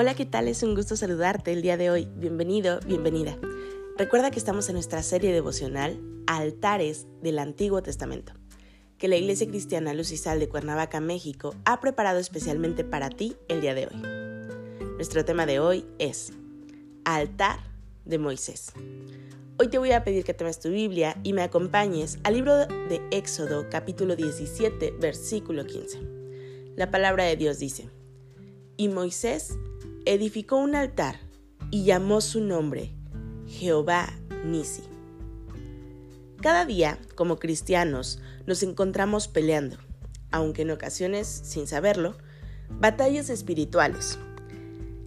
Hola, ¿qué tal? Es un gusto saludarte el día de hoy. Bienvenido, bienvenida. Recuerda que estamos en nuestra serie devocional Altares del Antiguo Testamento, que la Iglesia Cristiana Luz y Sal de Cuernavaca, México, ha preparado especialmente para ti el día de hoy. Nuestro tema de hoy es Altar de Moisés. Hoy te voy a pedir que tomes tu Biblia y me acompañes al libro de Éxodo capítulo 17 versículo 15. La palabra de Dios dice, y Moisés edificó un altar y llamó su nombre Jehová Nisi. Cada día, como cristianos, nos encontramos peleando, aunque en ocasiones, sin saberlo, batallas espirituales.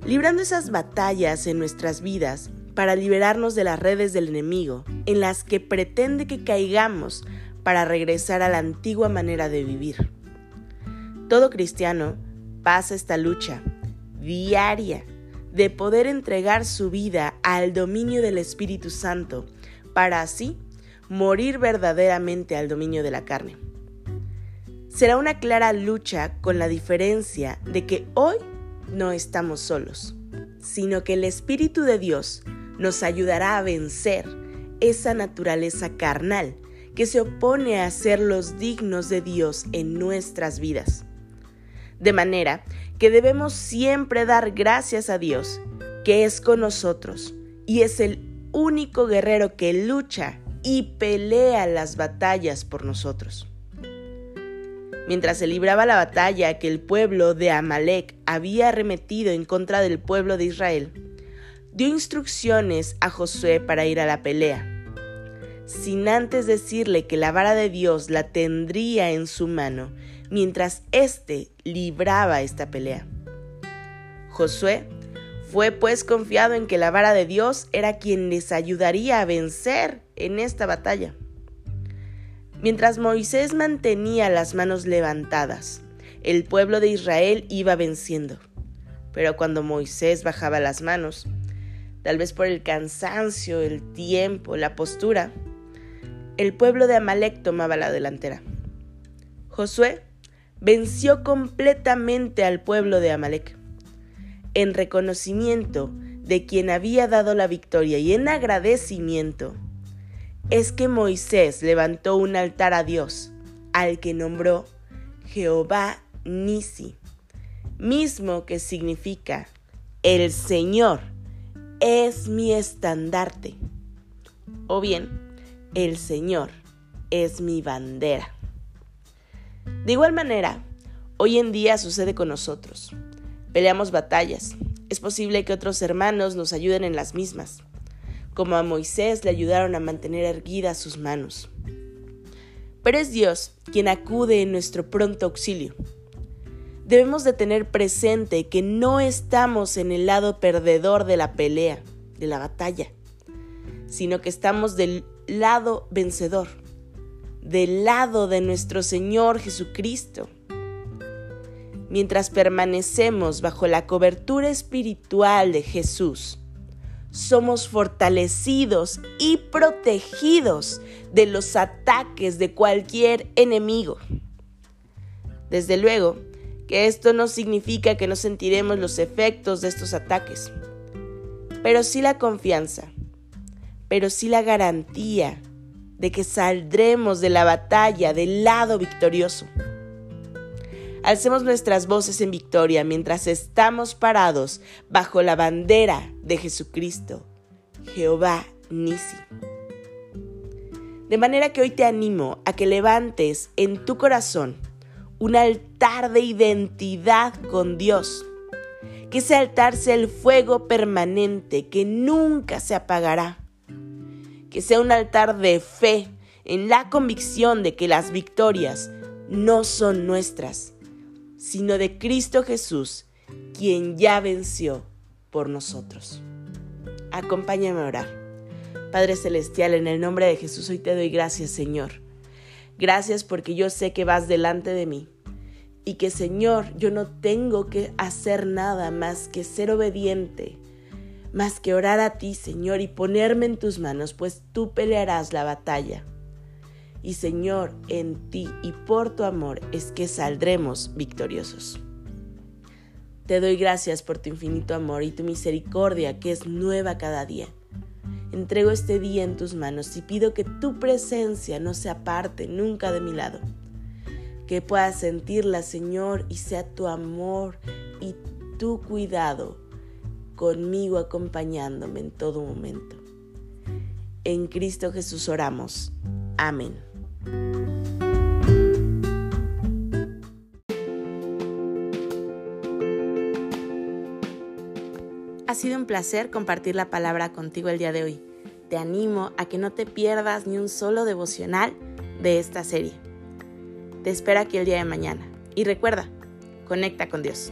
Librando esas batallas en nuestras vidas para liberarnos de las redes del enemigo en las que pretende que caigamos para regresar a la antigua manera de vivir. Todo cristiano pasa esta lucha diaria de poder entregar su vida al dominio del Espíritu Santo para así morir verdaderamente al dominio de la carne. Será una clara lucha con la diferencia de que hoy no estamos solos, sino que el Espíritu de Dios nos ayudará a vencer esa naturaleza carnal que se opone a ser los dignos de Dios en nuestras vidas. De manera que debemos siempre dar gracias a Dios, que es con nosotros y es el único guerrero que lucha y pelea las batallas por nosotros. Mientras se libraba la batalla que el pueblo de Amalek había arremetido en contra del pueblo de Israel, dio instrucciones a Josué para ir a la pelea, sin antes decirle que la vara de Dios la tendría en su mano mientras éste libraba esta pelea. Josué fue pues confiado en que la vara de Dios era quien les ayudaría a vencer en esta batalla. Mientras Moisés mantenía las manos levantadas, el pueblo de Israel iba venciendo. Pero cuando Moisés bajaba las manos, tal vez por el cansancio, el tiempo, la postura, el pueblo de Amalek tomaba la delantera. Josué venció completamente al pueblo de Amalek. En reconocimiento de quien había dado la victoria y en agradecimiento, es que Moisés levantó un altar a Dios, al que nombró Jehová Nisi, mismo que significa el Señor es mi estandarte, o bien el Señor es mi bandera. De igual manera, hoy en día sucede con nosotros. Peleamos batallas. Es posible que otros hermanos nos ayuden en las mismas, como a Moisés le ayudaron a mantener erguidas sus manos. Pero es Dios quien acude en nuestro pronto auxilio. Debemos de tener presente que no estamos en el lado perdedor de la pelea, de la batalla, sino que estamos del lado vencedor del lado de nuestro Señor Jesucristo. Mientras permanecemos bajo la cobertura espiritual de Jesús, somos fortalecidos y protegidos de los ataques de cualquier enemigo. Desde luego que esto no significa que no sentiremos los efectos de estos ataques, pero sí la confianza, pero sí la garantía de que saldremos de la batalla del lado victorioso. Alcemos nuestras voces en victoria mientras estamos parados bajo la bandera de Jesucristo, Jehová Nisi. De manera que hoy te animo a que levantes en tu corazón un altar de identidad con Dios. Que ese altar sea el fuego permanente que nunca se apagará que sea un altar de fe en la convicción de que las victorias no son nuestras, sino de Cristo Jesús, quien ya venció por nosotros. Acompáñame a orar. Padre Celestial, en el nombre de Jesús hoy te doy gracias, Señor. Gracias porque yo sé que vas delante de mí y que, Señor, yo no tengo que hacer nada más que ser obediente, más que orar a ti, Señor, y ponerme en tus manos, pues tú pelearás la batalla. Y Señor, en ti y por tu amor es que saldremos victoriosos. Te doy gracias por tu infinito amor y tu misericordia que es nueva cada día. Entrego este día en tus manos y pido que tu presencia no se aparte nunca de mi lado. Que puedas sentirla, Señor, y sea tu amor y tu cuidado conmigo acompañándome en todo momento. En Cristo Jesús oramos. Amén. Ha sido un placer compartir la palabra contigo el día de hoy. Te animo a que no te pierdas ni un solo devocional de esta serie. Te espero aquí el día de mañana. Y recuerda, conecta con Dios.